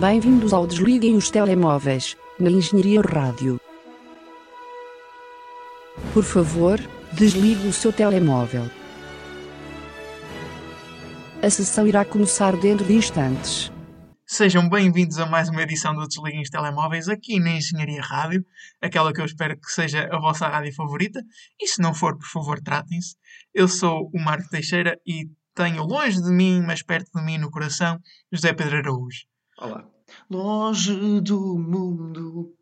Bem-vindos ao Desliguem os Telemóveis, na Engenharia Rádio. Por favor, desligue o seu telemóvel. A sessão irá começar dentro de instantes. Sejam bem-vindos a mais uma edição do Desliguem os Telemóveis aqui na Engenharia Rádio, aquela que eu espero que seja a vossa rádio favorita, e se não for, por favor, tratem-se. Eu sou o Marco Teixeira e tenho longe de mim, mas perto de mim no coração, José Pedro Araújo. Olá. Longe do mundo.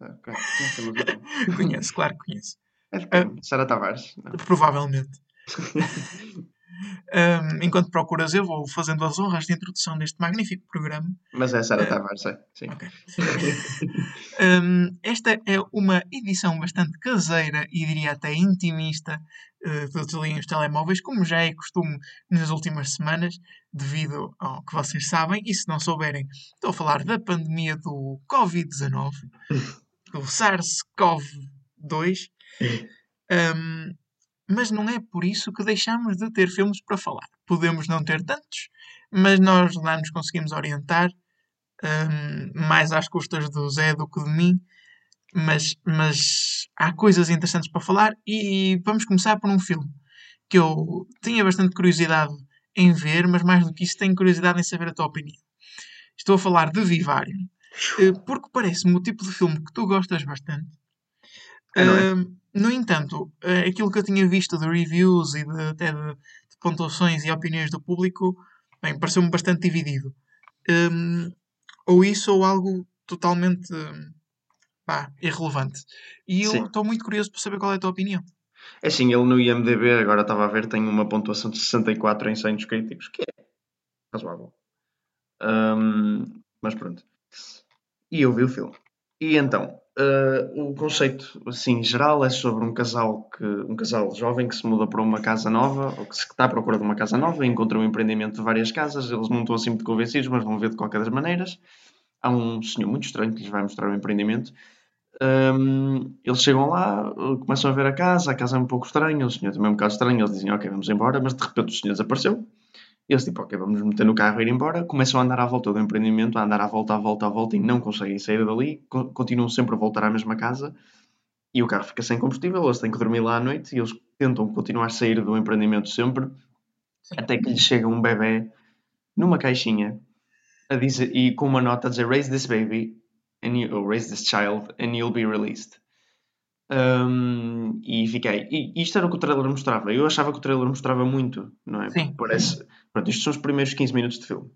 Ok. Conhece a música? Conheço, claro que conheço. É quem? Sara Tavares? Não. Provavelmente. Ahm, enquanto procuras, eu vou fazendo as honras de introdução deste magnífico programa. Mas é Sara Tavares, é. Sim. Hum, esta é uma edição bastante caseira e diria até intimista uh, do Desliguem os Telemóveis, como já é costume nas últimas semanas, devido ao que vocês sabem, e se não souberem, estou a falar da pandemia do Covid-19, do SARS-CoV-2. Hum, mas não é por isso que deixamos de ter filmes para falar. Podemos não ter tantos, mas nós lá nos conseguimos orientar, hum, mais às custas do Zé do que de mim. Mas, mas há coisas interessantes para falar e vamos começar por um filme que eu tinha bastante curiosidade em ver, mas mais do que isso tenho curiosidade em saber a tua opinião. Estou a falar de Vivarium, eh, porque parece-me o tipo de filme que tu gostas bastante. É, é? No entanto, eh, aquilo que eu tinha visto de reviews e de, até de, de pontuações e opiniões do público, bem, pareceu-me bastante dividido. Ahm, ou isso ou algo totalmente pá, irrelevante. E eu estou muito curioso para saber qual é a tua opinião. É assim, ele no IMDB, agora estava a ver, tem uma pontuação de 64 em 100 críticos, que é razoável. Ahm, mas pronto. E eu vi o filme. E então, ah, o conceito, assim, geral é sobre um casal, que, um casal jovem que se muda para uma casa nova, ou que se- está à procura de uma casa nova, e encontra um empreendimento de várias casas, eles não estão assim muito convencidos, mas vão ver de qualquer das maneiras. Há um senhor muito estranho que lhes vai mostrar o empreendimento. Ahm, eles chegam lá, começam a ver a casa, a casa é um pouco estranha, o senhor também é um bocado estranho, eles dizem, ok, vamos embora, mas de repente o senhor desapareceu. E eles tipo, ok, vamos meter no carro e ir embora. Começam a andar à volta do empreendimento, a andar à volta, à volta, à volta e não conseguem sair dali, co- continuam sempre a voltar à mesma casa e o carro fica sem combustível, eles têm que dormir lá à noite e eles tentam continuar a sair do empreendimento sempre, até que lhes chega um bebê numa caixinha a dizer, e com uma nota a dizer raise this baby and you, or raise this child and you'll be released. Um, e fiquei. E isto era o que o trailer mostrava. Eu achava que o trailer mostrava muito, não é? Sim. Parece. Pronto, isto são os primeiros 15 minutos de filme.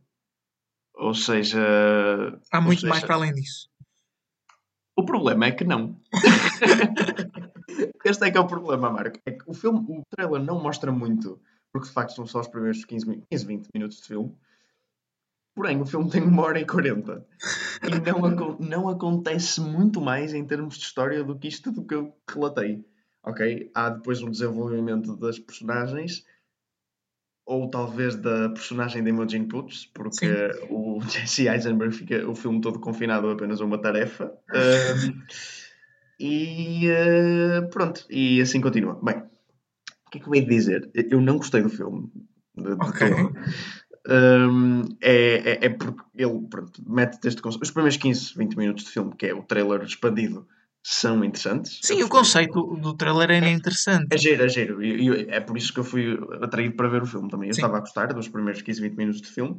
Ou seja. Há muito seja, mais para além disso. O problema é que não. este é que é o problema, Marco. É que o filme, o trailer não mostra muito, porque de facto são só os primeiros 15, mi- 15 20 minutos de filme. Porém, o filme tem uma hora e 40. E não, acon- não acontece muito mais em termos de história do que isto do que eu relatei. Ok? Há depois um desenvolvimento das personagens, ou talvez da personagem de Imogen Poots, porque o Jesse Eisenberg fica o filme todo confinado a apenas a uma tarefa. Ahm, e eh, pronto, e assim continua. Bem, o que é que eu hei de dizer? Eu não gostei do filme. de- de Ahm, é, é, é porque ele pronto, mete este conceito. Os primeiros 15, 20 minutos de filme, que é o trailer expandido, são interessantes. Sim, o conceito do trailer era interessante. É giro, é giro. E, e é por isso que eu fui atraído para ver o filme também. Eu Sim. estava a gostar dos primeiros 15, 20 minutos de filme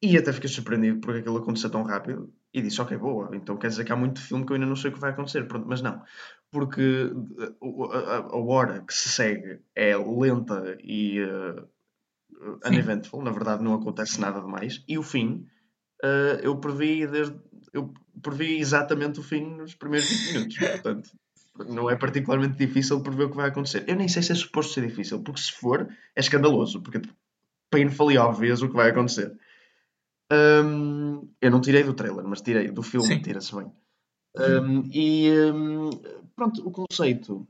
e até fiquei surpreendido porque aquilo aconteceu tão rápido e disse, ok, boa, então quer dizer que há muito filme que eu ainda não sei o que vai acontecer. Pronto, mas não, porque o- a, a- a hora que se segue é lenta e uh, uneventful, na verdade não acontece nada demais. E o fim, uh, eu previ desde. Eu previ exatamente o fim nos primeiros 20 minutos. Portanto, não é particularmente difícil prever o que vai acontecer. Eu nem sei se é suposto ser difícil, porque se for, é escandaloso, porque tipo, painfully obvious o que vai acontecer. Hum, eu não tirei do trailer, mas tirei do filme, tira-se bem. Hum, e hum, pronto, o conceito,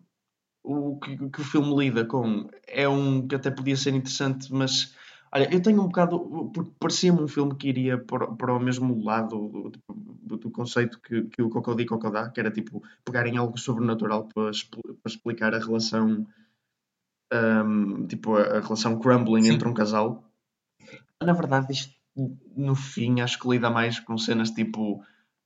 o que, que o filme lida com é um que até podia ser interessante, mas olha, eu tenho um bocado, porque parecia-me um filme que iria para, para o mesmo lado do, do- conceito que, que o Cocody Cocodá, que era tipo pegarem algo sobrenatural para, para explicar a relação, hum, tipo a, a relação crumbling Sim. entre um casal. Na verdade, isto no fim, acho que lida mais com cenas tipo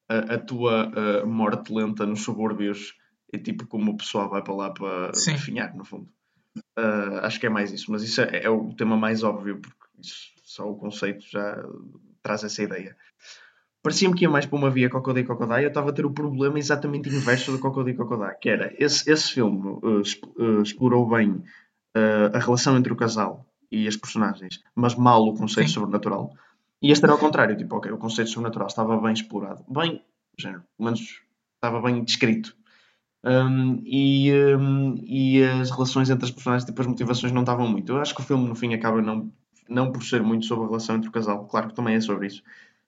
a, a tua uh, morte lenta nos subúrbios e tipo como o pessoal vai para lá para Sim. definhar, no fundo. Uh, acho que é mais isso, mas isso é, é o tema mais óbvio, porque isso, só o conceito já traz essa ideia. Parecia-me que ia mais para uma via Cocodai Cocodai, eu estava a ter o problema exatamente inverso do Cocodai Cocodai, que era, esse, esse filme uh, exp- uh, explorou bem a relação entre o casal e as personagens, mas mal o conceito Sim. sobrenatural. E este era ao contrário, tipo, ok, o conceito sobrenatural estava bem explorado, bem, género, pelo menos estava bem descrito. Um, e, um, e as relações entre as personagens, tipo, as motivações não estavam muito. Eu acho que o filme, no fim, acaba não, não por ser muito sobre a relação entre o casal. Claro que também é sobre isso,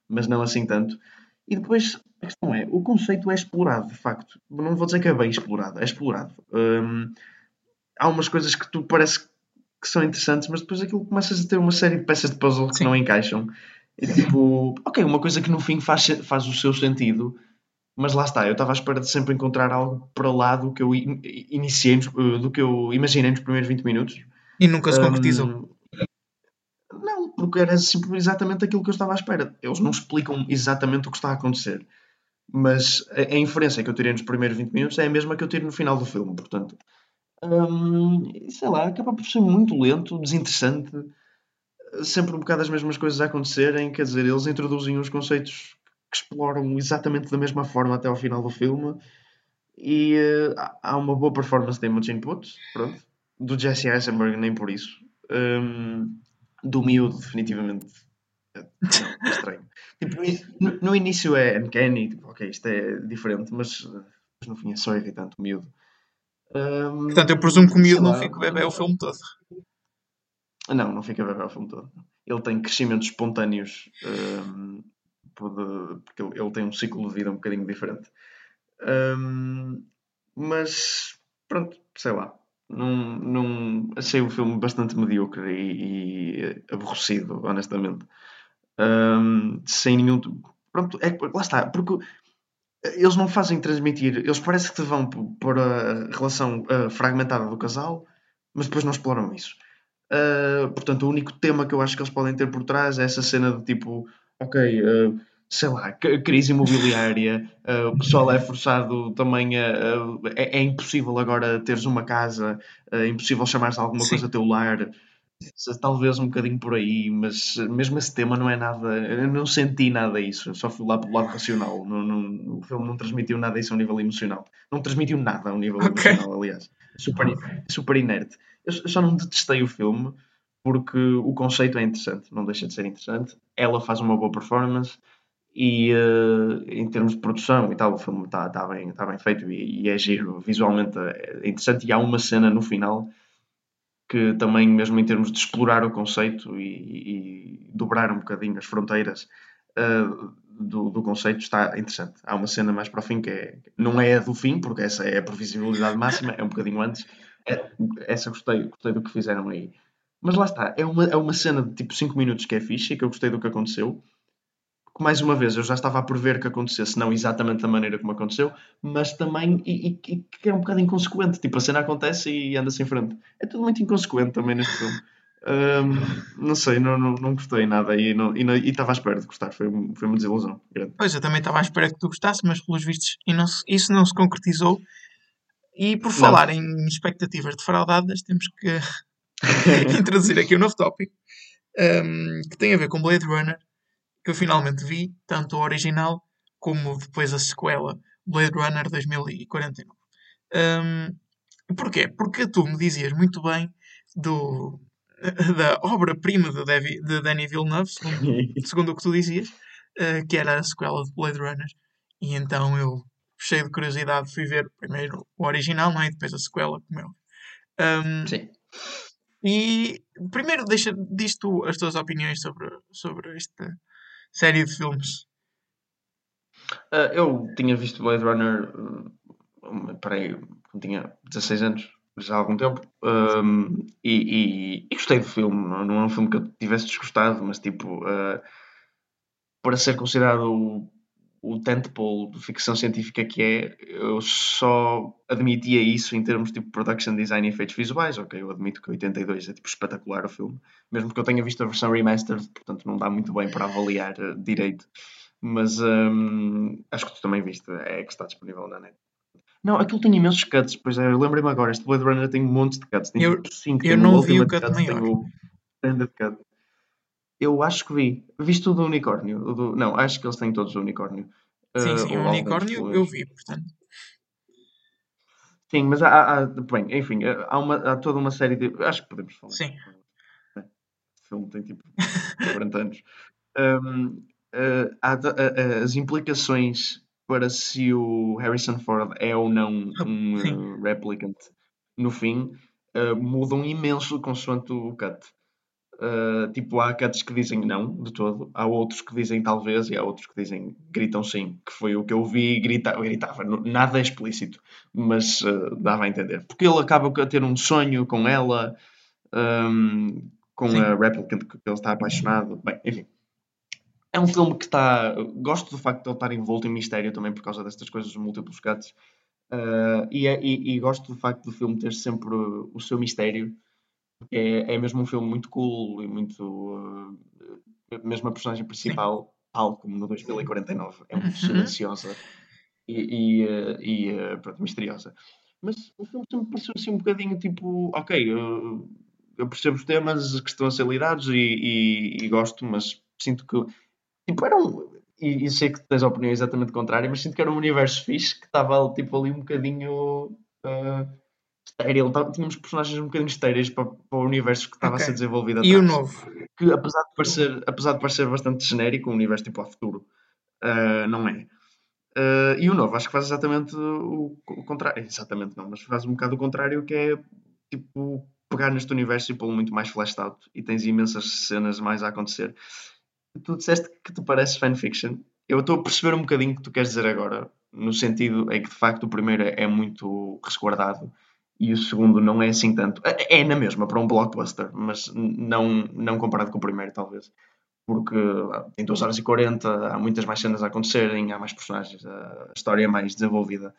mas não assim tanto. E depois, a questão é, o conceito é explorado, de facto. Não vou dizer que é bem explorado, é explorado. Um, há umas coisas que tu parece que são interessantes, mas depois aquilo começas a ter uma série de peças de puzzle que Sim. não encaixam. E tipo, ok, uma coisa que no fim faz, faz o seu sentido, mas lá está, eu estava à espera de sempre encontrar algo para lá do que eu in- iniciei, eh, do que eu imaginei nos primeiros 20 minutos. E nunca se Um, concretizou. Não, porque era exatamente aquilo que eu estava à espera. Eles não explicam exatamente o que está a acontecer. Mas a, a inferência que eu tirei nos primeiros 20 minutos é a mesma que eu tiro no final do filme, portanto. hum, sei lá, acaba por ser muito lento, desinteressante, sempre um bocado as mesmas coisas a acontecerem, quer dizer, eles introduzem uns conceitos que exploram exatamente da mesma forma até ao final do filme e eh, há- uma boa performance de Imogen Put, pronto, do Jesse Eisenberg nem por isso, Hum, do miúdo definitivamente é, não, estranho. Tipo, no, no- início é uncanny, tipo, ok, isto é diferente, mas, eh, mas no fim é só irritante o miúdo. Hum, Portanto, eu presumo que o miúdo não fica bebê o filme todo. Não, não fica bebê o filme todo. Ele tem crescimentos espontâneos, hum, por- porque ele, tem um ciclo de vida um bocadinho diferente. Hum, mas, pronto, sei lá. Não, achei o filme bastante medíocre e, e aborrecido, honestamente. Hum, sem nenhum. Pronto, é, lá está, porque eles não fazem transmitir, eles parece que te vão p- por a relação ah, fragmentada do casal, mas depois não exploram isso. Uh, portanto, o único tema que eu acho que eles podem ter por trás é essa cena de tipo, ok, uh, sei lá, crise imobiliária, uh, o pessoal é forçado também a. a- é, é impossível agora teres uma casa, é impossível chamares alguma Sim. coisa teu lar. Talvez um bocadinho por aí, mas mesmo esse tema não é nada. Eu não senti nada isso, eu só fui lá pelo lado racional. Não, não- o filme não transmitiu nada isso ao nível emocional. Não transmitiu nada ao nível Ok. emocional, aliás. Super, super inerte. Eu eu só não detestei o filme porque o conceito é interessante, não deixa de ser interessante. Ela faz uma boa performance e eh, em termos de produção e tal, o filme está tá bem, tá bem feito e, e é giro, visualmente é interessante. E há uma cena no final que também, mesmo em termos de explorar o conceito e, e dobrar um bocadinho as fronteiras eh, do, do conceito, está interessante. Há uma cena mais para o fim que é, não é a do fim, porque essa é a previsibilidade máxima, é um bocadinho antes. É- essa gostei, gostei do que fizeram aí. Mas lá está, é uma, é uma cena de tipo 5 minutos que é fixe e que eu gostei do que aconteceu. Que mais uma vez eu já estava a prever que acontecesse, não exatamente da maneira como aconteceu, mas também e, e- e que é um bocado inconsequente. Tipo, a cena acontece e anda-se em frente. É tudo muito inconsequente também neste filme. Ahm, não sei, não, não, não gostei nada e não- e não- estava à espera de gostar. Foi, um- foi uma desilusão grande. Pois, eu também estava à espera que tu gostasse, mas pelos vistos e não se- isso não se concretizou. E por falar em expectativas defraudadas, temos que introduzir aqui um novo tópico um, que tem a ver com Blade Runner, que eu finalmente vi, tanto o original como depois a sequela Blade Runner 2049. Um, porquê? Porque tu me dizias muito bem do, da obra-prima de, Devi- de Danny Villeneuve, segundo, segundo o que tu dizias, eh, que era a sequela de Blade Runner. E então eu, cheio de curiosidade, fui ver primeiro o original, não é? E depois a sequela, como é. óbvio. Um, Sim. E primeiro deixa, diz tu as tuas opiniões sobre, sobre esta série de filmes. Ah, eu tinha visto Blade Runner, uh, peraí, quando tinha 16 anos, já há algum tempo, um, e, e- e gostei do filme. Não é um filme que eu tivesse desgostado, mas tipo, uh, para ser considerado o, tentpole de ficção científica que é, eu só admitia isso em termos de tipo, production design e efeitos visuais. Ok, eu admito que 82 é tipo espetacular o filme, mesmo que eu tenha visto a versão remastered, portanto não dá muito bem para avaliar uh, direito. Mas um, acho que tu também viste, é que está disponível na net. Não, aquilo tem imensos cuts, pois é, eu lembrei-me agora, este Blade Runner tem um monte de cuts. Tem Eu- 5, eu não vi o cut Cut, tem maior. o Standard Cut. Eu acho que vi. Viste o do unicórnio? O do- Não, acho que eles têm todos o unicórnio. Sim, Uh, sim, ou o unicórnio eu vi, portanto. Sim, mas há, há- bem, enfim, há, uma, há toda uma série de. Acho que podemos falar. Sim. O filme tem tipo 40 anos. Um, eh, há a- as implicações para se o Harrison Ford é ou não um Sim. eh, replicant no fim eh, mudam imenso consoante o cut. Uh, tipo, há cuts que dizem não, de todo. Há outros que dizem talvez e há outros que dizem gritam sim. Que foi o que eu vi e grita, gritava. Nada é explícito, mas uh, dava a entender. Porque ele acaba a ter um sonho com ela, um, com Sim. a replicant que ele está apaixonado. Bem, enfim. É um filme que está. Gosto do facto de ele estar envolto em mistério também por causa destas coisas, dos múltiplos cuts. Uh, e, é- e- e gosto do facto do filme ter sempre o seu mistério porque é, é mesmo um filme muito cool e muito. uh, mesmo a personagem principal, tal como no 2049, é muito silenciosa e, e, uh, e, uh, pronto, misteriosa. Mas o filme sempre pareceu assim um bocadinho tipo, ok, eu, eu percebo os temas que estão a ser lidados e, e- e gosto, mas sinto que tipo, era um. E, e sei que tens a opinião exatamente contrária, mas sinto que era um universo fixe que estava tipo, ali um bocadinho. uh, estéril, tínhamos personagens um bocadinho estéreis para, para o universo que estava a Ok. ser desenvolvido E o atrás. novo? Que apesar de parecer, apesar de parecer bastante genérico, um universo tipo ao futuro, ah, não é. Ah, e o novo, acho que faz exatamente o, o contrário. Exatamente não, mas faz um bocado o contrário, que é tipo pegar neste universo e pô-lo muito mais fleshed out e tens imensas cenas mais a acontecer. Tu disseste que te parece fanfiction. Eu estou a perceber um bocadinho o que tu queres dizer agora, no sentido em que de facto o primeiro é muito resguardado e o segundo não é assim tanto. É é na mesma para um blockbuster, mas não, não comparado com o primeiro, talvez. Porque ah, tem 2 horas e 40, há muitas mais cenas a acontecerem, há mais personagens, a história é mais desenvolvida.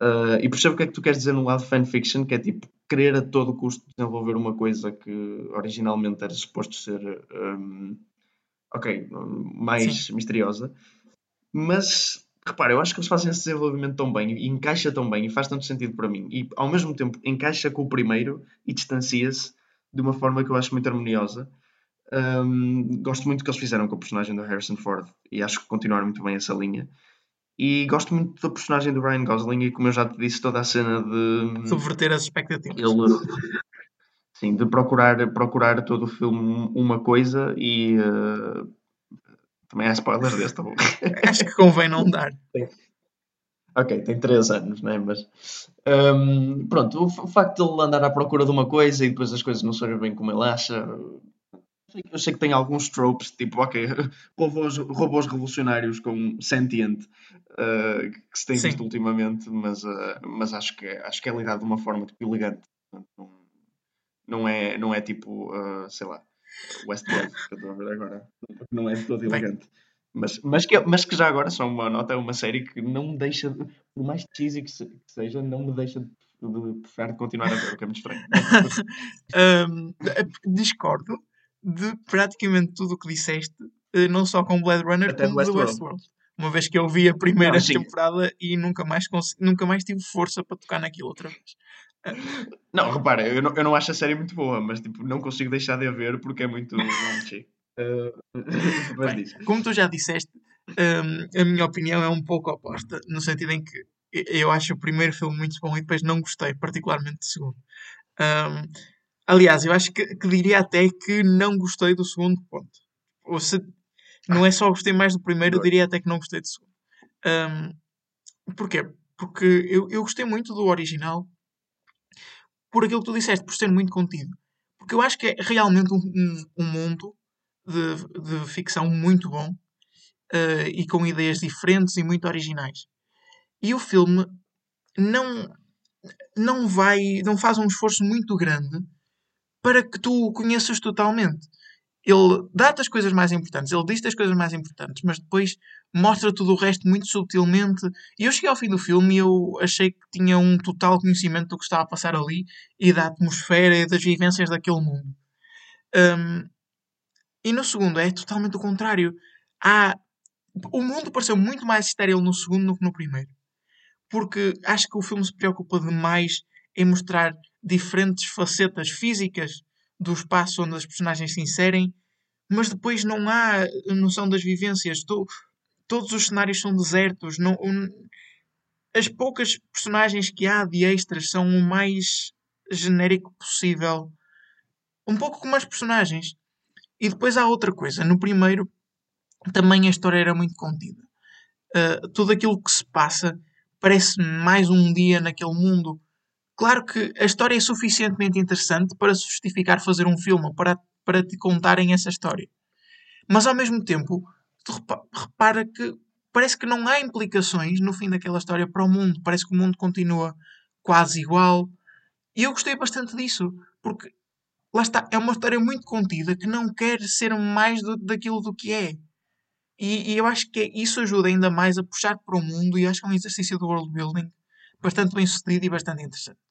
Ah, e percebo o que é que tu queres dizer no lado fanfiction, que é tipo querer a todo custo desenvolver uma coisa que originalmente era suposto ser hum, ok, mais misteriosa. Mas repara, eu acho que eles fazem esse desenvolvimento tão bem e encaixa tão bem e faz tanto sentido para mim. E ao mesmo tempo encaixa com o primeiro e distancia-se de uma forma que eu acho muito harmoniosa. Hum, gosto muito do que eles fizeram com o personagem do Harrison Ford e acho que continuaram muito bem essa linha. E gosto muito da personagem do Ryan Gosling e como eu já te disse, toda a cena de Subverter as expectativas. ele sim, de procurar, procurar todo o filme uma coisa e eh, também há spoilers deste, tá bom? Acho que convém não dar. Ok, tem 3 anos, não é? Mas hum, pronto, o, facto de ele andar à procura de uma coisa e depois as coisas não saírem bem como ele acha. eu sei- que tem alguns tropes, tipo, ok, robôs, robôs revolucionários com sentient uh, que se tem Sim. visto ultimamente, mas, uh, mas acho, que, é- acho que é lidado de uma forma tipo, elegante. Não, não, é, não é tipo, uh, sei lá, Westworld, que eu estou a ver agora. Não é de todo elegante. Mas, mas, que, mas que já agora, só uma nota, é uma série que não me deixa, de- por mais cheesy que, se- que seja, não me deixa de, de preferir continuar a ver, o que é muito estranho. Hum, discordo de praticamente tudo o que disseste, eh, não só com Blade Runner, Até como do do Westworld. Uma vez que eu vi a primeira Não, temporada e nunca mais, cons- nunca mais tive força para tocar naquilo outra vez. Não, repara, eu não, eu não acho a série muito boa, mas tipo, não consigo deixar de a ver porque é muito raunchy. Uh, mas Bem, como tu já disseste, hum, a minha opinião é um pouco oposta, no sentido em que eu acho o primeiro filme muito bom e depois não gostei, particularmente do segundo. Hum, aliás, eu acho que, que diria até que não gostei do segundo ponto. Ou se não é só gostei mais do primeiro, eu diria até que não gostei do segundo. Hum, porquê? Porque eu, eu gostei muito do original por aquilo que tu disseste, por ser muito contido. Porque eu acho que é realmente um, um- um mundo de, de ficção muito bom eh, e com ideias diferentes e muito originais. E o filme não, não vai, não faz um esforço muito grande para que tu o conheças totalmente. Ele dá-te as coisas mais importantes, ele diz-te as coisas mais importantes, mas depois mostra tudo o resto muito subtilmente. E eu cheguei ao fim do filme e eu achei que tinha um total conhecimento do que estava a passar ali e da atmosfera e das vivências daquele mundo. Um, e no segundo é totalmente o contrário. Há... O mundo pareceu muito mais estéril no segundo do que no primeiro. Porque acho que o filme se preocupa demais em mostrar diferentes facetas físicas do espaço onde as personagens se inserem, mas depois não há noção das vivências. To, todos os cenários são desertos. Não, um, as poucas personagens que há de extras são o mais genérico possível. Um pouco como as personagens. E depois há outra coisa. No primeiro, também a história era muito contida. Uh, tudo aquilo que se passa parece mais um dia naquele mundo Claro que a história é suficientemente interessante para justificar fazer um filme, para, para te contarem essa história. Mas ao mesmo tempo, tu repara que parece que não há implicações no fim daquela história para o mundo. Parece que o mundo continua quase igual. E eu gostei bastante disso, porque lá está, é uma história muito contida que não quer ser mais do, daquilo do que é. E, e, eu acho que isso ajuda ainda mais a puxar para o mundo e acho que é um exercício de world building bastante bem sucedido e bastante interessante.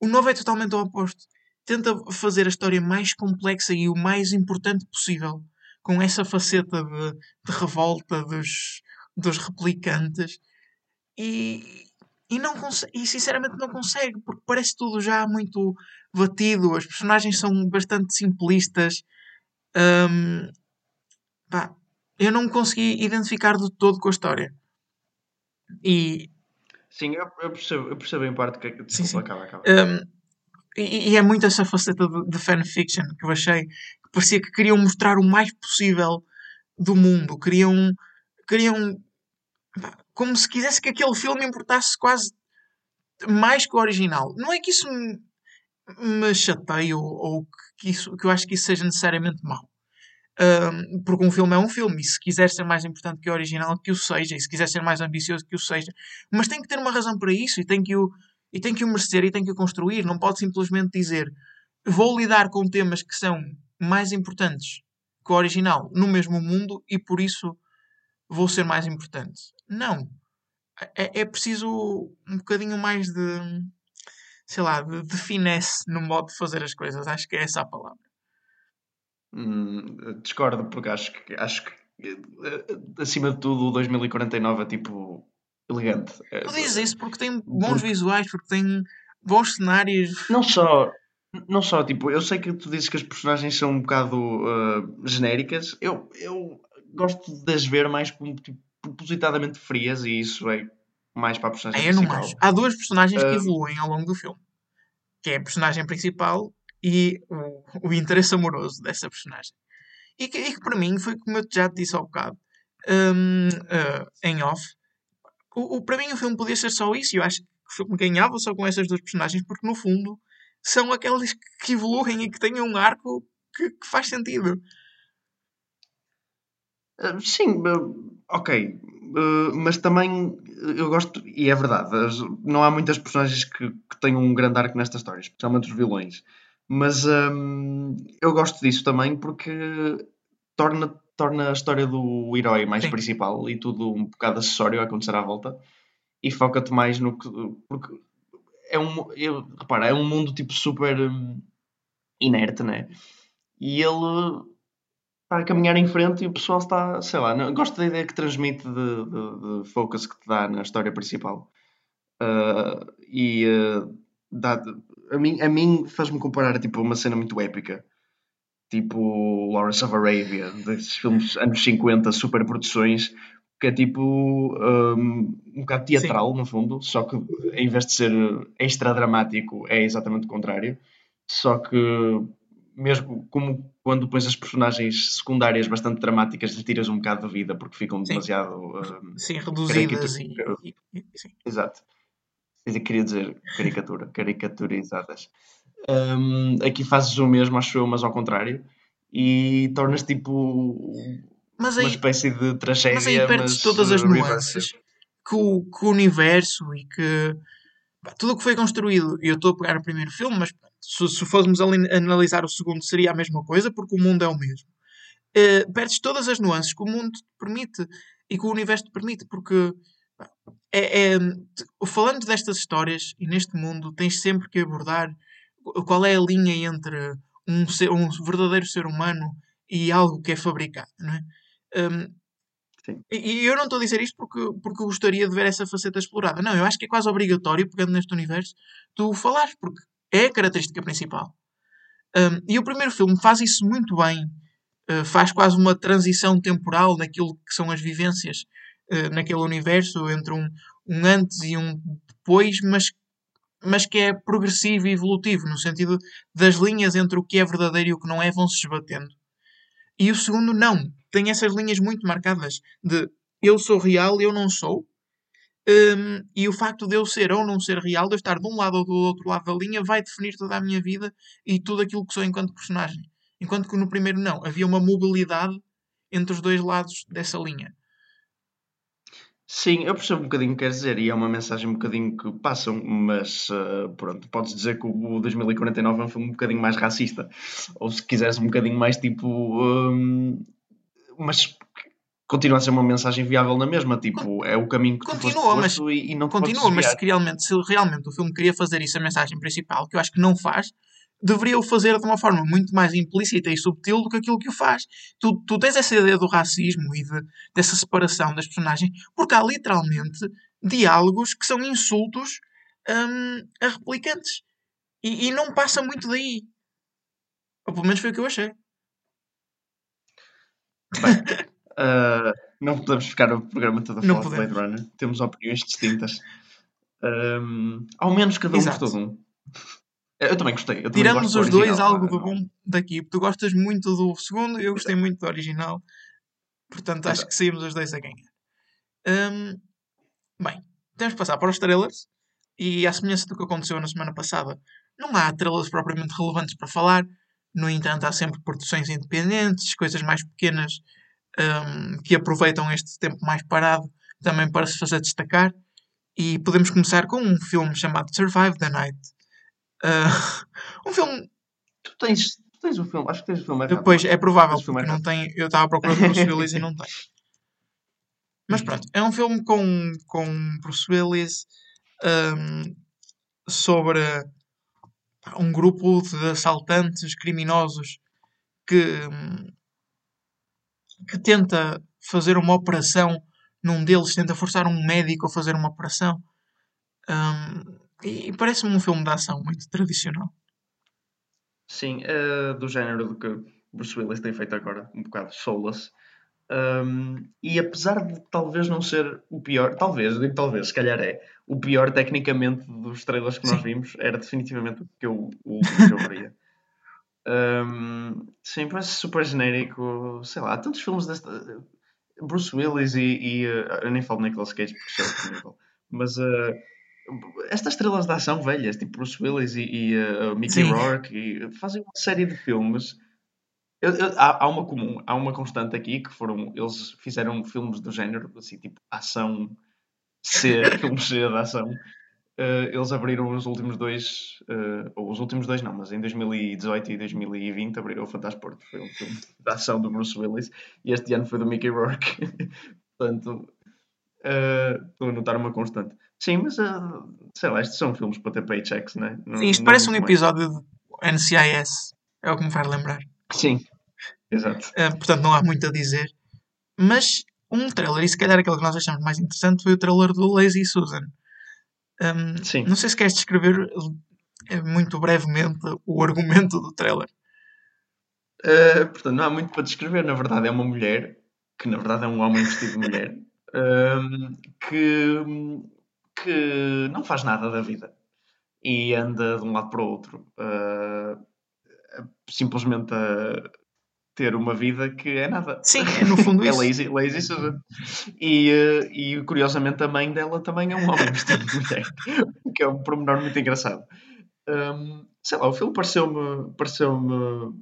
O novo é totalmente o oposto. Tenta fazer a história mais complexa e o mais importante possível, com essa faceta de, de revolta dos, dos replicantes. E, e, não e sinceramente não consegue, porque parece tudo já muito batido. As personagens são bastante simplistas. Um, pá, eu não consegui identificar de todo com a história. E Sim, eu, eu, percebo, eu percebo em parte que. É desculpa, sim, sim. acaba, acaba. Um, e, e, é muito essa faceta de, de fanfiction que eu achei que parecia que queriam mostrar o mais possível do mundo. Queriam. queriam como se quisesse que aquele filme importasse quase mais que o original. Não é que isso me, me chateie ou, ou que, isso, que eu acho que isso seja necessariamente mau. Porque um filme é um filme, e se quiser ser mais importante que o original, que o seja, e se quiser ser mais ambicioso, que o seja. Mas tem que ter uma razão para isso, e tem que o, e tem que o merecer, e tem que o construir. Não pode simplesmente dizer vou lidar com temas que são mais importantes que o original no mesmo mundo, e por isso vou ser mais importante. Não. É, é preciso um bocadinho mais de, sei lá, de, de finesse no modo de fazer as coisas. Acho que é essa a palavra. Hum, discordo, porque acho que, acho que eh, acima de tudo o 2049 é tipo elegante. É, tu dizes isso porque tem bons visuais, porque tem bons cenários. Não só, não só, tipo, eu sei que tu dizes que as personagens são um bocado uh, genéricas, eu, eu gosto de as ver mais como tipo, propositadamente frias e isso é mais para a personagem é, principal. Há duas personagens uh... que evoluem ao longo do filme. Que é a personagem principal e o, o interesse amoroso dessa personagem. E que, e que, para mim foi como eu já te disse há bocado, um, uh, em off. O, o, para mim o filme podia ser só isso, eu acho que ganhava só com essas duas personagens, porque no fundo são aquelas que evoluem e que têm um arco que, que faz sentido. Uh, sim, uh, ok. Mas também eu gosto, e é verdade, não há muitas personagens que, que tenham um grande arco nesta história, especialmente os vilões. Mas hum, eu gosto disso também porque torna, torna a história do herói mais Sim. principal e tudo um bocado acessório a acontecer à volta e foca-te mais no que. Porque é um. Eu, repara, é um mundo tipo super hum, inerte, né? E ele está a caminhar em frente e o pessoal está, sei lá, não, gosto da ideia que transmite de, de, de focus que te dá na história principal. Uh, e uh, dá, a mim, a mim faz-me comparar tipo, uma cena muito épica. Tipo Lawrence of Arabia, desses filmes anos 50, super produções, que é tipo um, um bocado teatral, Sim. no fundo, só que em vez de ser extra dramático, é exatamente o contrário. Só que, mesmo como quando pões as personagens secundárias bastante dramáticas, lhe tiras um bocado de vida porque ficam demasiado. Um, sim, reduzidas. E, e, sim. Exato queria dizer caricatura, caricaturizadas. Um, aqui fazes o mesmo, acho eu, mas ao contrário, e tornas tipo aí, uma espécie de tragédia. Mas aí perdes mas, todas as nuances que o, que o universo e que pá, tudo o que foi construído. Eu estou a pegar o primeiro filme, mas Se, se fôssemos ali- analisar o segundo, seria a mesma coisa, porque o mundo é o mesmo. Eh, perdes todas as nuances que o mundo te permite e que o universo te permite, porque é, é- falando destas histórias e neste mundo, tens sempre que abordar qual é a linha entre um, ser- um verdadeiro ser humano e algo que é fabricado, não é? Sim. e eu não estou a dizer isto porque, porque gostaria de ver essa faceta explorada. Não, eu acho que é quase obrigatório, pegando neste universo, tu falares, porque é a característica principal. Hum, e o primeiro filme faz isso muito bem. Uh, faz quase uma transição temporal naquilo que são as vivências uh, naquele universo, entre um, um antes e um depois, mas, mas que é progressivo e evolutivo, no sentido das linhas entre o que é verdadeiro e o que não é vão se esbatendo. E o segundo, não. Tem essas linhas muito marcadas de eu sou real, eu não sou. Hum, e o facto de eu ser ou não ser real, de eu estar de um lado ou do outro lado da linha, vai definir toda a minha vida e tudo aquilo que sou enquanto personagem. Enquanto que no primeiro, não. Havia uma mobilidade entre os dois lados dessa linha. Sim, eu percebo um bocadinho o que queres dizer e é uma mensagem um bocadinho que passam, mas uh, pronto, podes dizer que o 2049 é um filme um bocadinho mais racista, ou se quiseres um bocadinho mais tipo. Um, mas continua a ser uma mensagem viável na mesma, tipo, é o caminho que Continua, mas- e, e não Continua, mas se realmente, se realmente o filme queria fazer isso a mensagem principal, que eu acho que não faz, deveria o fazer de uma forma muito mais implícita e subtil do que aquilo que o faz. Tu, tu tens essa ideia do racismo e de- dessa separação das personagens, porque há literalmente diálogos que são insultos hum, a replicantes. E, e não passa muito daí. Ou pelo menos foi o que eu achei. Uh, não podemos ficar o programa todo a Não falar de Blade. Runner, temos opiniões distintas. Um, ao menos cada um Exato. gostou de um. Eu também gostei. Eu também Tiramos gosto do os dois original, algo de não- bom daqui. Tu gostas muito do segundo, eu gostei muito do original. Portanto, acho Exato. que saímos os dois a ganhar. Hum, bem, temos que passar para os trailers. E à semelhança do que aconteceu na semana passada, não há trailers propriamente relevantes para falar. No entanto, há sempre produções independentes, coisas mais pequenas hum, que aproveitam este tempo mais parado também para se fazer destacar. E podemos começar com um filme chamado Survive the Night. Ah, um filme Tu tens, tu tens o filme, acho que tens o filme errado. Depois é provável, Esse filme porque não tem. Eu estava à procura de Bruce Willis e não tem. Mas pronto, é um filme com, com Bruce Willis hum, sobre um grupo de assaltantes criminosos que, que tenta fazer uma operação. Num deles tenta forçar um médico a fazer uma operação. Hum, e e parece-me um filme de ação muito tradicional. Sim, é do género do que Bruce Willis tem feito agora, um bocado soulless. Um, e apesar de talvez não ser o pior, talvez, digo talvez, se calhar é, o pior tecnicamente dos trailers que nós Sim. vimos, era definitivamente o que eu, o que eu veria. Um, sim, parece super genérico, sei lá, há tantos filmes desta. Bruce Willis e, e uh, eu nem falo de Nicolas Cage porque isso é outro nível, mas uh, estas estrelas de ação velhas, tipo Bruce Willis e, e uh, Mickey Sim. Rourke, e fazem uma série de filmes. Eu- eu- há, há uma comum, há uma constante aqui que foram, eles fizeram filmes do género, assim, tipo ação C, filmes C de ação. Uh, eles abriram os últimos dois, uh, ou os últimos dois não, mas em 2018 e 2020 abriram o Fantasporto, foi um filme de ação do Bruce Willis, e este ano foi do Mickey Rourke. Portanto, estou a notar uma constante. Sim, mas uh, sei lá, estes são filmes para ter paychecks, né? Não, Sim, isto parece um muito mais. episódio de NCIS. É o que me faz lembrar. Sim, exato. Uh, portanto, não há muito a dizer. Mas um trailer, e se calhar aquele que nós achamos mais interessante, foi o trailer do Lazy Susan. Um, Sim. Não sei se queres descrever uh, muito brevemente o argumento do trailer. Uh, portanto, não há muito para descrever. Na verdade, é uma mulher, que na verdade é um homem vestido de mulher, um, que, que não faz nada da vida e anda de um lado para o outro, uh, simplesmente a ter uma vida que é nada. Sim, é no fundo É isso. lazy, lazy Susan. E, uh, e curiosamente a mãe dela também é um homem vestido de mulher, que é um pormenor muito engraçado. Um, sei lá, o filme pareceu-me pareceu-me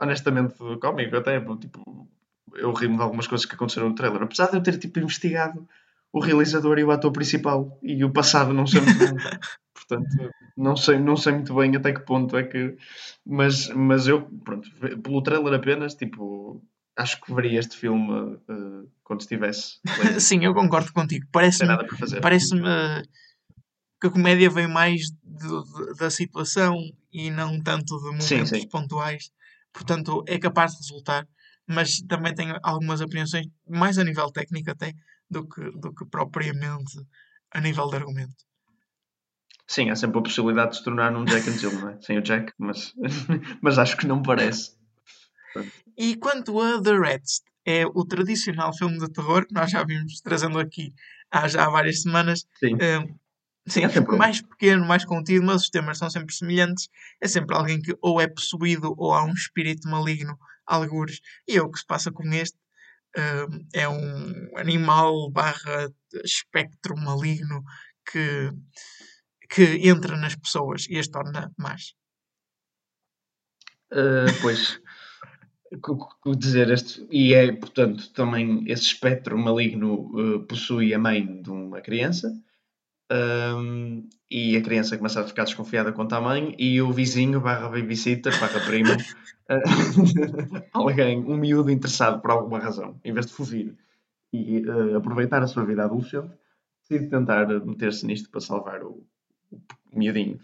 honestamente cómico até, tipo, eu rimo de algumas coisas que aconteceram no trailer, apesar de eu ter tipo investigado o realizador e o ator principal e o passado não ser muito bom. Portanto, não sei, não sei muito bem até que ponto é que. Mas, mas eu, pronto, pelo trailer apenas, tipo, acho que veria este filme uh, quando estivesse. Sim, eu concordo contigo. Parece-me parece que a comédia vem mais de, de, da situação e não tanto de momentos sim, sim. pontuais. Portanto, é capaz de resultar, mas também tenho algumas apreensões, mais a nível técnico até, do que, do que propriamente a nível de argumento. Sim, há sempre a possibilidade de se tornar um Jack and Jill, não é? Sem o Jack, mas, mas acho que não parece. E quanto a The Reds, é o tradicional filme de terror que nós já vimos trazendo aqui há já várias semanas. Sim. Um, sim, é mais pequeno, mais contido, mas os temas são sempre semelhantes. É sempre alguém que ou é possuído ou há um espírito maligno, algures. E é o que se passa com este. É um animal barra espectro maligno que que entra nas pessoas e as torna más. Uh, pois, o dizer este, e é, portanto, também esse espectro maligno uh, possui a mãe de uma criança, um, e a criança começa a ficar desconfiada quanto à mãe, e o vizinho barra babysitter, barra primo, uh, alguém, um miúdo interessado por alguma razão, em vez de fugir e aproveitar a sua vida adolescente, decide tentar meter-se nisto para salvar o, miudinho.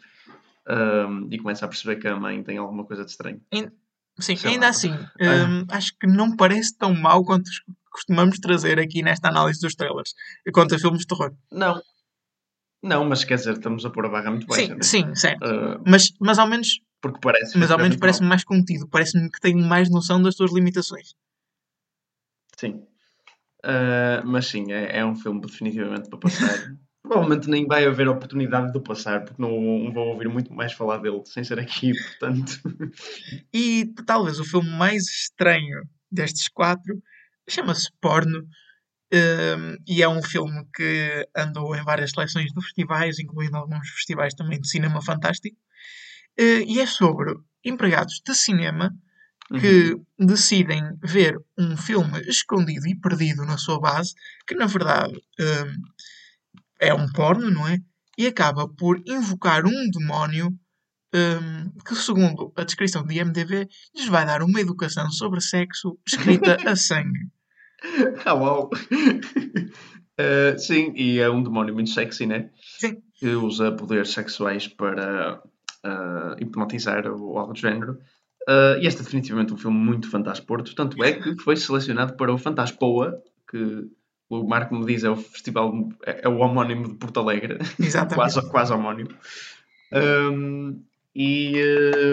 Um, e começa a perceber que a mãe tem alguma coisa de estranho. Sim, Sei ainda lá. assim, um, ah. acho que não parece tão mau quanto costumamos trazer aqui nesta análise dos trailers, quanto a filmes de terror. Não. Não, mas quer dizer, estamos a pôr a barra muito baixa. Sim, né? sim certo. Uh, mas, mas ao menos. Porque parece. Mas ao menos parece-me mais contido, parece-me que tem mais noção das suas limitações. Sim. Uh, mas sim, é, é um filme definitivamente para passar provavelmente nem vai haver oportunidade de passar, porque não vou ouvir muito mais falar dele sem ser aqui, portanto. E talvez o filme mais estranho destes quatro chama-se Porno. Um, e é um filme que andou em várias seleções de festivais, incluindo alguns festivais também de cinema fantástico. Uh, e é sobre empregados de cinema que uhum. decidem ver um filme escondido e perdido na sua base, que na verdade um, é um porno, não é? E acaba por invocar um demónio um, que, segundo a descrição de IMDB, lhes vai dar uma educação sobre sexo escrita a sangue. Ah, uau! Uh, sim, e é um demónio muito sexy, né? Sim. Que usa poderes sexuais para uh, hipnotizar ou algo do género. Uh, e este é definitivamente um filme muito fantástico. Tanto é que foi selecionado para o Fantaspoa, que o Marco me diz, é o festival, é, é o homónimo de Porto Alegre. Exatamente. quase, quase homónimo. Um, e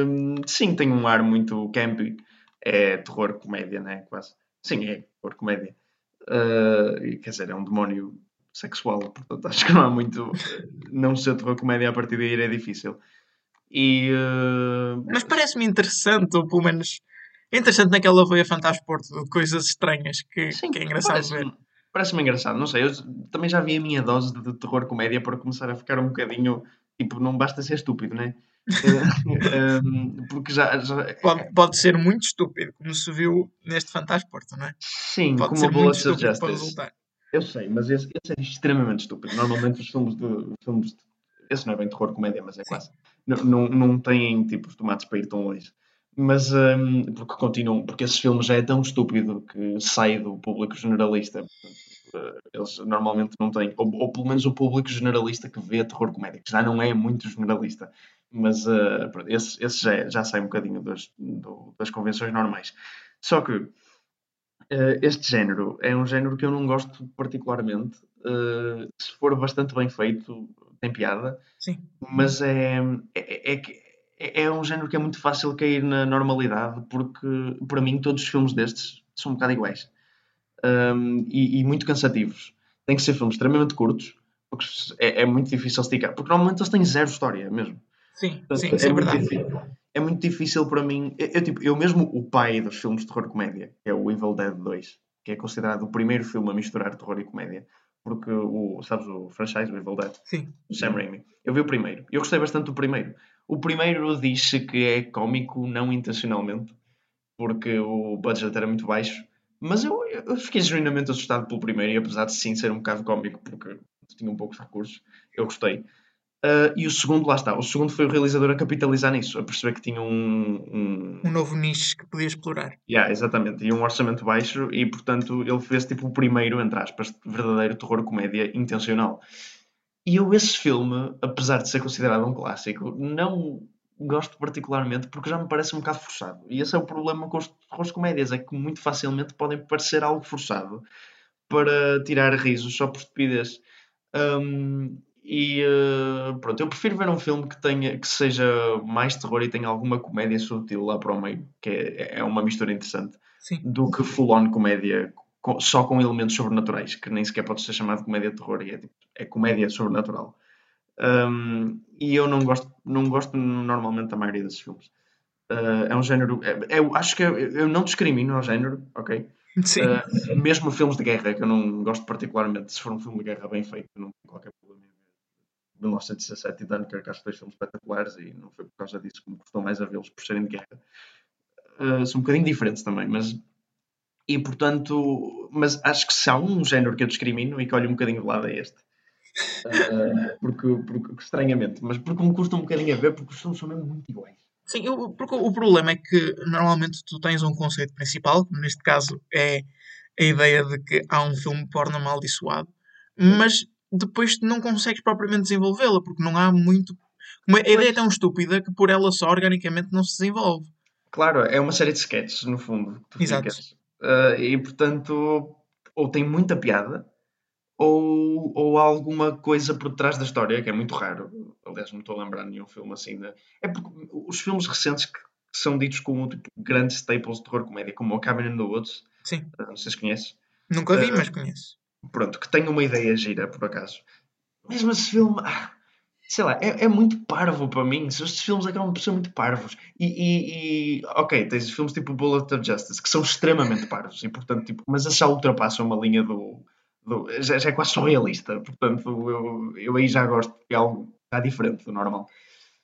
um, sim, tem um ar muito campy. É terror comédia, né? Quase. Sim, é terror comédia. Uh, quer dizer, é um demónio sexual, portanto acho que não há muito. Não ser terror comédia a partir daí é difícil. E, uh... Mas parece-me interessante, ou pelo menos interessante naquela veia Fantasporto de coisas estranhas que, Sim, que é engraçado ver. Parece-me engraçado, não sei. Eu também já vi a minha dose de terror comédia para começar a ficar um bocadinho. Tipo, não basta ser estúpido, né? um, porque já. já... Pode, pode ser muito estúpido, como se viu neste Fantasporto, não é? Sim, pode como ser Bullets of Justice. Eu sei, mas esse, esse, é extremamente estúpido. Normalmente os filmes de. Os filmes de esse não é bem terror comédia, mas é Sim. quase. Não, não, não têm tipos tomates para ir tão longe. Mas um, porque continuam, porque esse filme já é tão estúpido que sai do público generalista. Portanto, eles normalmente não têm, ou, ou, pelo menos o público generalista que vê terror comédia, que já não é muito generalista. Mas uh, esse, esse já, é, já sai um bocadinho das, do, das convenções normais. Só que uh, este género é um género que eu não gosto particularmente. se for bastante bem feito, tem piada. Sim. Mas é, é, é, é, é um género que é muito fácil cair na normalidade, porque para mim todos os filmes destes são um bocado iguais um, e, e, muito cansativos. Tem que ser filmes extremamente curtos, porque é, é, muito difícil esticar, porque normalmente eles têm zero história mesmo. Sim, Portanto, sim, é, é verdade. Difícil, é muito difícil para mim. Eu, eu, tipo, eu mesmo, o pai dos filmes de terror comédia, que é o Evil Dead 2, que é considerado o primeiro filme a misturar terror e comédia, porque o, sabes, o franchise, o Evil Dead, Sim. o Sam Raimi. Eu vi o primeiro. Eu gostei bastante do primeiro. O primeiro diz-se que é cómico não intencionalmente, porque o budget era muito baixo. Mas eu, eu fiquei genuinamente assustado pelo primeiro, e apesar de sim ser um bocado cómico, porque tinha um poucos recursos, eu gostei. Uh, e o segundo, lá está, o segundo foi o realizador a capitalizar nisso, a perceber que tinha um. Um, Um novo nicho que podia explorar. Yeah, exatamente, e um orçamento baixo, e portanto ele fez tipo o primeiro, entre aspas, verdadeiro terror-comédia intencional. E eu, esse filme, apesar de ser considerado um clássico, não gosto particularmente porque já me parece um bocado forçado. E esse é o problema com os terrores-comédias, é que muito facilmente podem parecer algo forçado para tirar risos só por estupidez. Um, e uh, pronto, eu prefiro ver um filme que tenha que seja mais terror e tenha alguma comédia sutil lá para o meio, que é, é uma mistura interessante, Sim. do que full-on comédia com- só com elementos sobrenaturais, que nem sequer pode ser chamado de comédia de terror, e é, tipo, é comédia sobrenatural. Um, e eu não gosto, não gosto normalmente da maioria desses filmes. Uh, é um género. é- eu acho que eu, eu não discrimino ao género, ok? Sim. Uh, mesmo filmes de guerra, que eu não gosto particularmente, se for um filme de guerra bem feito, não tenho qualquer problema. 1917 e Dunkirk, acho dois filmes espetaculares e não foi por causa disso que me custou mais a vê-los por serem de guerra. Uh, são um bocadinho diferentes também, mas. E portanto. Mas acho que se há um género que eu discrimino e que olho um bocadinho de lado é este. Uh, porque, porque, estranhamente, mas porque me custa um bocadinho a ver, porque os filmes são mesmo muito iguais. Sim, eu- porque o problema é que normalmente tu tens um conceito principal, que neste caso é a ideia de que há um filme porno amaldiçoado, mas depois não consegues propriamente desenvolvê-la, porque não há muito. Uma, a ideia é tão estúpida que por ela só organicamente não se desenvolve. Claro, é uma série de sketches, no fundo. Exato. Ah, e portanto, ou tem muita piada, ou, ou há alguma coisa por trás da história, que é muito raro. Aliás, não estou a lembrar de nenhum filme assim. de- É porque os filmes recentes que são ditos como tipo, grandes staples de terror-comédia, como o Cabin in the Woods, Sim, ah, não sei se conheces, nunca vi, Ah, mas conheço. Pronto, que tem uma ideia gira, por acaso. Mesmo esse filme, ah, sei lá, é, é muito parvo para mim. Estes filmes acabam por ser muito parvos. E, e- e, ok, tens filmes tipo Bullet of Justice, que são extremamente parvos, e portanto, tipo, mas já ultrapassam uma linha do. do- já, já é quase surrealista, portanto, eu, eu aí já gosto de algo já diferente do normal.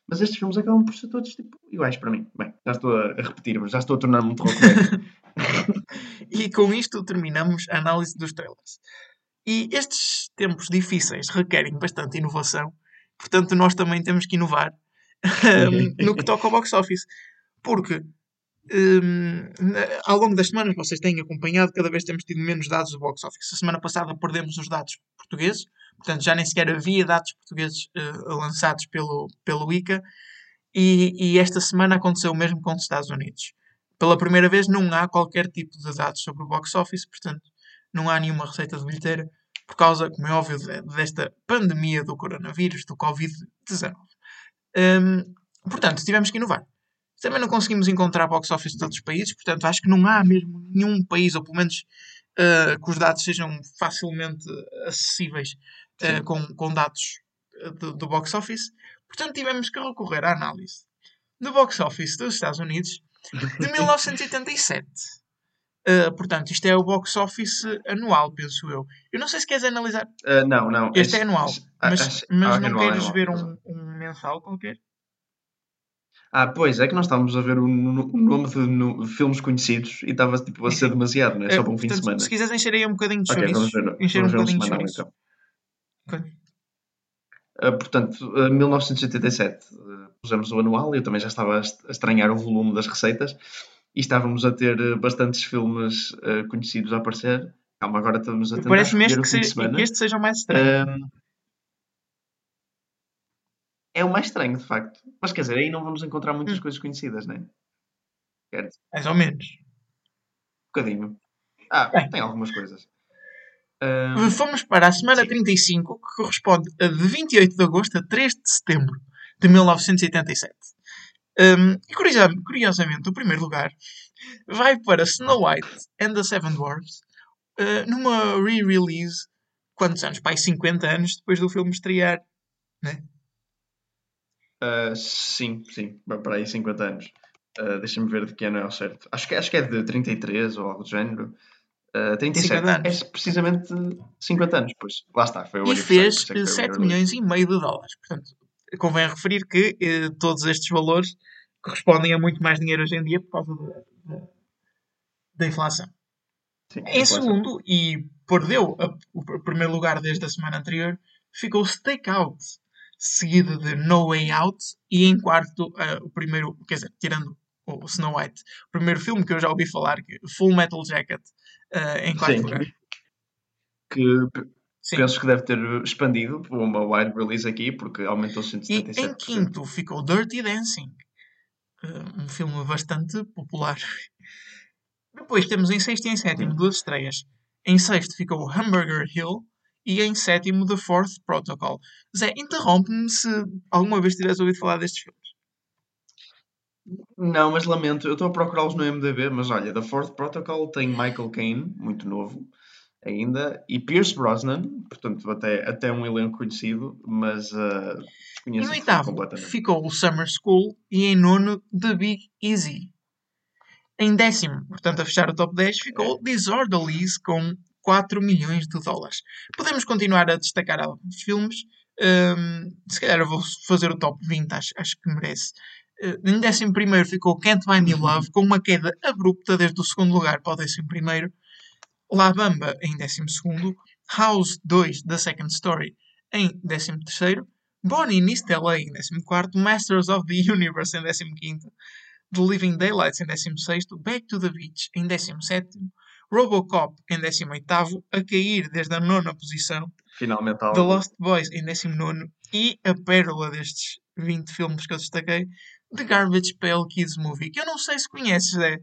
Mas estes filmes acabam por ser todos tipo, iguais para mim. Bem, já estou a, repetir, mas já estou a tornar-me comédia. E com isto terminamos a análise dos trailers. E estes tempos difíceis requerem bastante inovação, portanto, nós também temos que inovar no que toca ao box office. Porque na- ao longo das semanas, vocês têm acompanhado, cada vez temos tido menos dados do box office. A semana passada perdemos os dados portugueses, portanto, já nem sequer havia dados portugueses eh, lançados pelo, pelo ICA. E, e esta semana aconteceu o mesmo com os Estados Unidos pela primeira vez não há qualquer tipo de dados sobre o box office, portanto, não há nenhuma receita de bilheteira por causa, como é óbvio, de- desta pandemia do coronavírus, do Covid-19. Hum, portanto, tivemos que inovar. Também não conseguimos encontrar box office de todos os países, portanto, acho que não há mesmo nenhum país, ou pelo menos uh, que os dados sejam facilmente acessíveis uh, com, com dados do, do box office. Portanto, tivemos que recorrer à análise do box office dos Estados Unidos de 1987. Uh, portanto, isto é o box office anual, penso eu. Eu não sei se queres analisar. Ah, não, não. Este é anual, ah, mas, mas ah, não anual, queres anual, ver um, um mensal qualquer? Ah, pois, é que nós estávamos a ver o, o nome de, no- filmes conhecidos e estava tipo, a ser demasiado, não é? Só para um fim de semana. Se quiseres encher aí um bocadinho de Ok, chouriços, vamos ver, encher um um bocadinho de chouriços. então. Ok. Ah, portanto, ah, 1987 ah, pusemos o anual, eu também já estava a est- a estranhar o volume das receitas e estávamos a ter ah, bastantes filmes ah, conhecidos a aparecer. Calma, agora estamos a tentar Parece mesmo que, se- que este seja o mais estranho. Ahm, é o mais estranho, de facto. Mas quer dizer, aí não vamos encontrar muitas Hum. coisas conhecidas, não é? Quer dizer, Mais ou menos. um bocadinho. Ah, Bem. tem algumas coisas. Ahm, Fomos para a semana sim. 35, que corresponde a de 28 de agosto a 3 de setembro de 1987. Um, e curiosa- curiosamente, o primeiro lugar vai para Snow White and the Seven Dwarfs uh, numa re-release. Quantos anos? Pai, 50 anos depois do filme estrear. ah, sim, sim. Vai Para aí 50 anos. Ah, Deixa-me ver de que ano é o certo. Acho que, acho que é de 33 ou algo do género. Ah, 37. 50 anos. É precisamente 50 anos, pois. Lá está, foi o E fez por isso é que eh, foi o 7 re-release. milhões e meio de dólares. Portanto, convém referir que eh, todos estes valores correspondem a muito mais dinheiro hoje em dia por causa da, da- da inflação. Sim, Em inflação. segundo, e perdeu a- o pr- primeiro lugar desde a semana anterior, ficou Stakeout, seguido de No Way Out, e em quarto, uh, o primeiro, quer dizer, tirando o Snow White, o primeiro filme que eu já ouvi falar, que Full Metal Jacket, uh, em quarto Sim. lugar. Que Sim. penso que deve ter expandido por uma wide release aqui, porque aumentou E 177%. em quinto ficou Dirty Dancing, uh, um filme bastante popular. Depois temos em sexto e em sétimo Hum. duas estreias. Em sexto ficou Hamburger Hill e em sétimo The Fourth Protocol. Zé, interrompe-me se alguma vez tivesse ouvido falar destes filmes. Não, mas lamento, eu estou a procurá-los no MDB, mas olha, The Fourth Protocol tem Michael Caine, muito novo ainda, e Pierce Brosnan, portanto até, até um elenco conhecido, mas uh, E desconheço no o filme oitavo completamente. ficou o Summer School e em nono The Big Easy. Em décimo, portanto a fechar o top 10, ficou Disorderlies com 4 milhões de dólares. Podemos continuar a destacar alguns filmes. Hum, se calhar eu vou fazer o top 20, acho, acho que merece. Uh, em décimo primeiro ficou Can't Buy Me Love, com uma queda abrupta desde o segundo lugar para o décimo primeiro. La Bamba em décimo segundo. House 2, The Second Story, em décimo terceiro. Bonnie in East LA em décimo quarto. Masters of the Universe em décimo quinto. The Living Daylights em décimo sexto. Back to the Beach em décimo sétimo. Robocop em décimo oitavo, a cair desde a nona posição. Finalmente The. Lost Boys em 19 e a pérola destes 20 filmes que eu destaquei, The Garbage Pail Kids Movie, que eu não sei se conheces, Zé.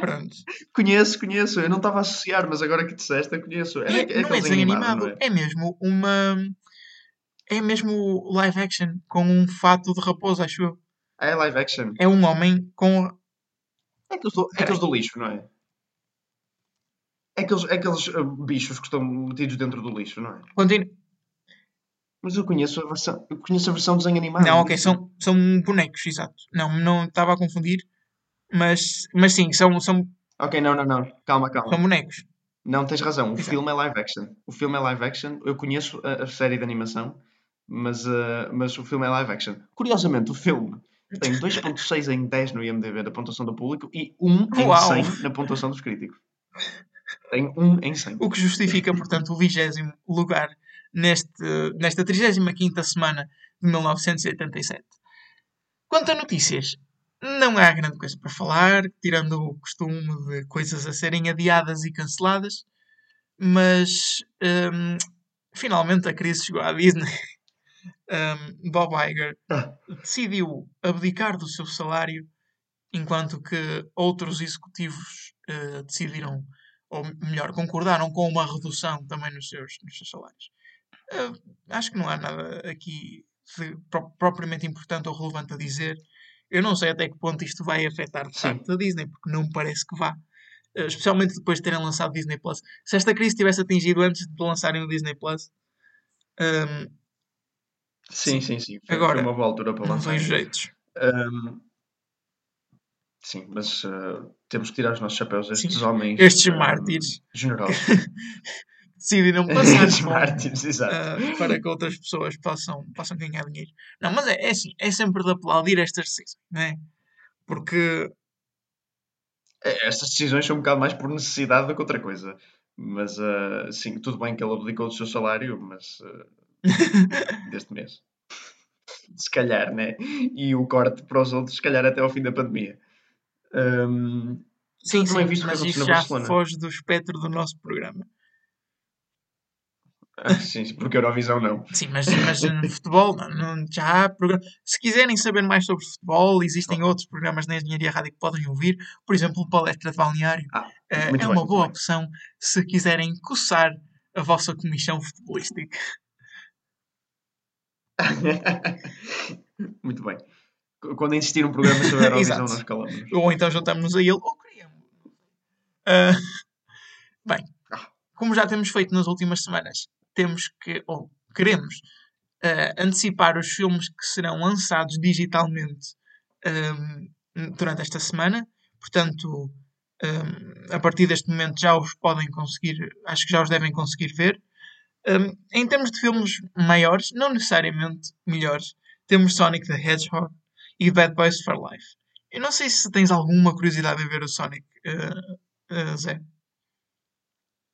Pronto. Conheço, conheço, eu não estava a associar, mas agora que disseste, eu conheço. É, E é não é desenho animado, é? é mesmo uma. É mesmo live action, com um fato de raposa, acho eu. É live action. É um homem com. É aqueles do, é aqueles do lixo, não é? É aqueles, é aqueles uh, bichos que estão metidos dentro do lixo, não é? Continu... Mas eu conheço a versão, eu conheço a versão desenho animado. Não, ok, são, são bonecos, exato. Não, não estava a confundir, mas, mas sim, são, são, Ok, não, não, não. Calma, calma. são bonecos. Não, tens razão. O Exato. filme é live action. O filme é live action. Eu conheço a, a série de animação, mas, uh, mas o filme é live action. Curiosamente, o filme tem 2.6 em 10 no IMDb da pontuação do público e 1 em Uau! 100 na pontuação dos críticos. Tem 1 em 100. O que justifica, portanto, o vigésimo lugar neste, nesta 35 semana de 1987. Quanto a notícias, não há grande coisa para falar, tirando o costume de coisas a serem adiadas e canceladas, mas hum, finalmente a crise chegou à Disney. Hum, Bob Iger Ah. decidiu abdicar do seu salário, enquanto que outros executivos eh, decidiram, ou melhor, concordaram com uma redução também nos seus, nos seus salários. Eh, acho que não há nada aqui de pro- propriamente importante ou relevante a dizer. Eu não sei até que ponto isto vai afetar de Sim. facto a Disney, porque não me parece que vá. Eh, especialmente depois de terem lançado Disney Plus. Se esta crise tivesse atingido antes de lançarem o Disney Plus, hum, Sim, sim, sim. Foi, Agora, foi uma boa altura para não lançar. vejo jeitos. Ahm, sim, mas uh, temos que tirar os nossos chapéus a estes Sim. homens. Estes ahm, mártires Generosos. decidiram passar fome. mártires, exato. uh, para que outras pessoas possam, possam ganhar dinheiro. Não, mas é, é assim, é sempre de aplaudir estas decisões, não é? Porque, É, Estas decisões são um bocado mais por necessidade do que outra coisa. Mas, ah, sim, tudo bem que ele abdicou do seu salário, mas ah, deste mês. Se calhar, né? E o corte para os outros, se calhar até ao fim da pandemia. Ahm, sim, sim, mas isso já foge do espectro do nosso programa. ah, sim, porque Eurovisão não. Sim, mas, mas no futebol não, já há programa- Se quiserem saber mais sobre futebol, existem outros programas na Engenharia Rádio que podem ouvir. Por exemplo, Palestra de Balneário. Ah, Eh, é bem, uma boa bem. opção se quiserem coçar a vossa comissão futebolística. Muito bem. Qu- Quando insistir um programa sobre a Eurovisão, nós calamos. Ou então juntamos-nos a ele, ou criamos. Ah, bem, como já temos feito nas últimas semanas, temos que, ou queremos, ah, antecipar os filmes que serão lançados digitalmente ahm, durante esta semana. Portanto, ahm, a partir deste momento já os podem conseguir, acho que já os devem conseguir ver. Ahm, em termos de filmes maiores, não necessariamente melhores, temos Sonic the Hedgehog e Bad Boys for Life. Eu não sei se tens alguma curiosidade em ver o Sonic, eh, eh, Zé.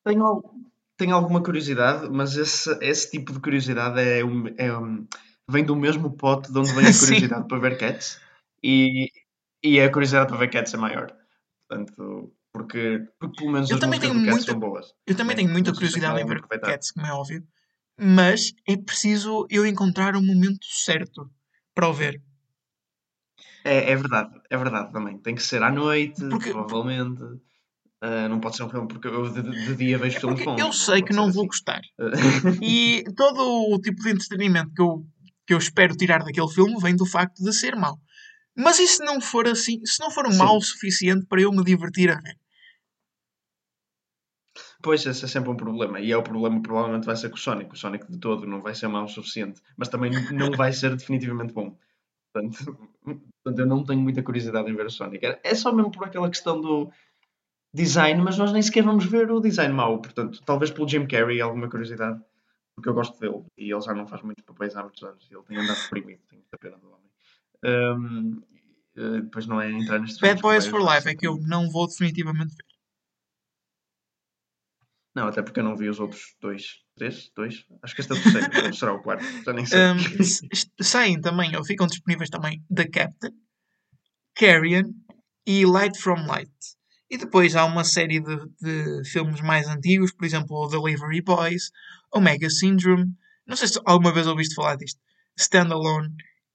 Tenho, tenho alguma curiosidade, mas esse, esse tipo de curiosidade é, um, é um- vem do mesmo pote de onde vem a curiosidade para ver Cats e, e a curiosidade para ver Cats é maior. Portanto, porque, porque pelo menos Eu as também tenho Cats muita- são boas. Eu também né? tenho muita curiosidade em ver. Cats, como é óbvio, mas é preciso eu encontrar o momento certo para o ver. É, é verdade, é verdade também. Tem que ser à noite, Porque- provavelmente. Ah, não pode ser um filme, porque eu de, de dia vejo filmes É Porque bons. eu sei que não vou assim. gostar. E todo o tipo de entretenimento que eu, que eu espero tirar daquele filme vem do facto de ser mau. Mas e se não for assim, se não for Sim. mau o suficiente para eu me divertir a ver? Pois, esse é sempre um problema. E é o problema, provavelmente, vai ser com o Sonic. O Sonic de todo não vai ser mau o suficiente. Mas também não vai ser definitivamente bom. Portanto, portanto, eu não tenho muita curiosidade em ver o Sonic. É só mesmo por aquela questão do design, mas nós nem sequer vamos ver o design mau. Portanto, talvez pelo Jim Carrey alguma curiosidade. Porque eu gosto dele. E ele já não faz muitos papéis há muitos anos. Ele tem andado deprimido. Tenho muita pena do homem. Ahm, eh, depois não é entrar nestes Bad Boys for Life é que eu não vou definitivamente ver. Não, até porque eu não vi os outros dois. Três? Dois? Acho que este é o terceiro. ou será o quarto? Já nem sei. Um, saem também, ou ficam disponíveis também, The Captain, Carrion e Light from Light. E depois há uma série de, de filmes mais antigos, por exemplo, Delivery Boys, Omega Syndrome. Não sei se alguma vez ouviste falar disto. Standalone,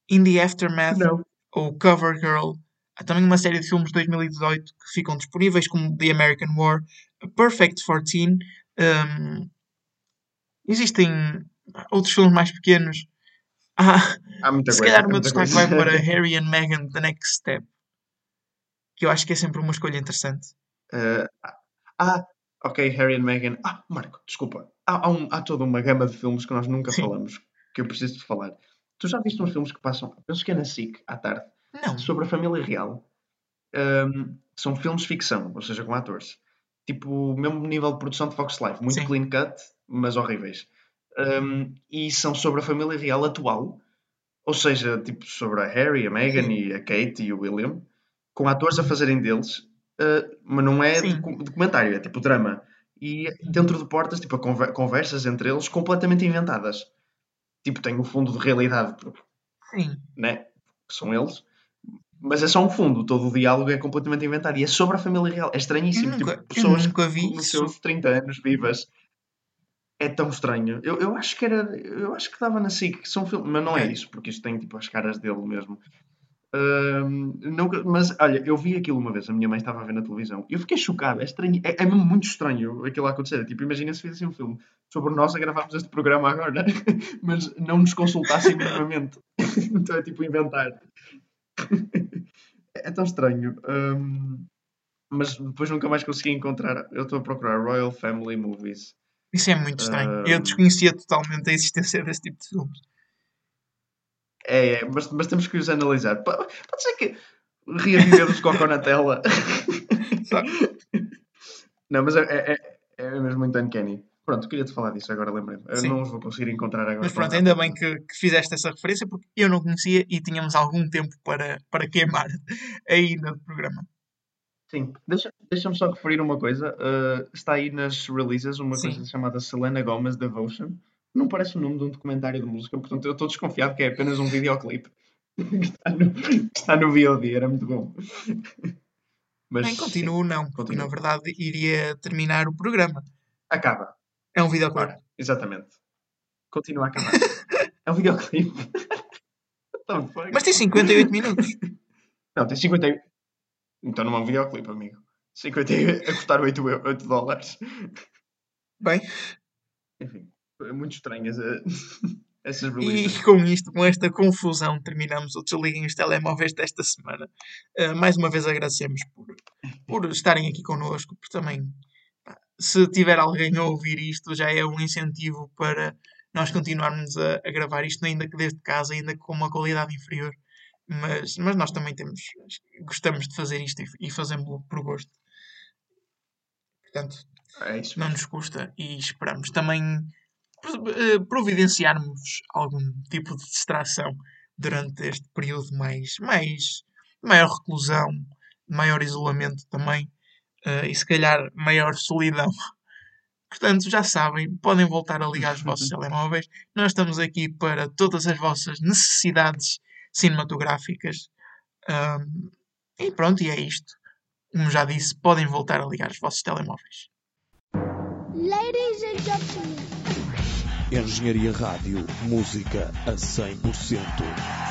In the Aftermath Não. ou Cover Girl. Há também uma série de filmes de 2018 que ficam disponíveis, como The American War, A Perfect 14. um, existem outros filmes mais pequenos. Ah, Há muita se coisa. calhar o meu destaque vai para Harry and Meghan The Next Step. Que eu acho que é sempre uma escolha interessante. Eh, ah, ok, Harry and Meghan. Ah, Marco, desculpa. Há, há, um- há toda uma gama de filmes que nós nunca Sim. falamos que eu preciso de falar. Tu já viste uns filmes que passam, penso que é na SIC, à tarde, Não. sobre a família real? Ahm, são filmes de ficção, ou seja, com atores. Tipo, mesmo nível de produção de Fox Life. Muito Sim. clean cut, mas horríveis. Ahm, e são sobre a família real atual. Ou seja, tipo, sobre a Harry, a Meghan Sim. e a Kate e o William. Com atores a fazerem deles. ah, mas não é Sim. docu- documentário, é tipo drama. E dentro de portas, tipo, conver- conversas entre eles completamente inventadas. Tipo, tem o fundo de realidade, Sim. né? Que são eles. Mas é só um fundo, todo o diálogo é completamente inventado e é sobre a família real. É estranhíssimo. Eu nunca- tipo, pessoas nunca vi nos seus 30 anos vivas. É tão estranho. Eu, eu acho que era. Eu acho que dava na SIC, que são filmes, mas não é Ok. isso, porque isto tem tipo as caras dele mesmo. Nunca- mas olha, eu vi aquilo uma vez, a minha mãe estava a ver na televisão e eu fiquei chocado. É estranho, é, é muito estranho aquilo a acontecer. Tipo, imagina se fizessem um filme sobre nós a gravarmos este programa agora, mas não nos consultassem minimamente. então é tipo inventar. é tão estranho. Ahm, mas depois nunca mais consegui encontrar. Eu estou a procurar Royal Family Movies. Isso é muito estranho. Eu Ahm. desconhecia totalmente a existência desse tipo de filmes. É, é, mas, mas temos que os analisar. Po- Pode ser que reaviver-nos cocó na tela. Não, mas é, é, é- mesmo muito uncanny. Pronto, queria-te falar disso, agora lembrei-me. Eu Sim. não os vou conseguir encontrar agora. Mas pronto, ainda bem que, que fizeste essa referência porque eu não conhecia e tínhamos algum tempo para, para queimar ainda do programa. Sim, deixa- deixa-me só referir uma coisa. uh, está aí nas releases uma Sim. coisa chamada Selena Gomez Devotion. Não parece o nome de um documentário de música, portanto eu estou desconfiado que é apenas um videoclipe. que está no, que está no VOD, era muito bom. Mas Bem, continuo não, porque na verdade iria terminar o programa. acaba. É um videoclipe. Exatamente. Continua a acabar. é um videoclipe. Fuck? Mas tem 58 minutos. Não, tem 58. Então não é um videoclipe, amigo. 58 a custar 8, eu- 8 dólares. Bem, Enfim, é muito estranho essa- essas releases. e com isto, com esta confusão, terminamos o Desliguem os Telemóveis desta semana. Uh, mais uma vez agradecemos por, por estarem aqui connosco, por também, se tiver alguém a ouvir isto, já é um incentivo para nós continuarmos a, a gravar isto, ainda que desde casa, ainda que com uma qualidade inferior. Mas, mas nós também temos, gostamos de fazer isto e, e fazemos por gosto. Portanto, É não nos custa e esperamos também providenciarmos algum tipo de distração durante este período mais, mais maior reclusão, maior isolamento também eh, e se calhar maior solidão Portanto, já sabem, podem voltar a ligar os vossos telemóveis. Nós estamos aqui para todas as vossas necessidades cinematográficas. Um, e pronto, e é isto. Como já disse, podem voltar a ligar os vossos telemóveis. Ladies and gentlemen. Engenharia Rádio, música a 100%.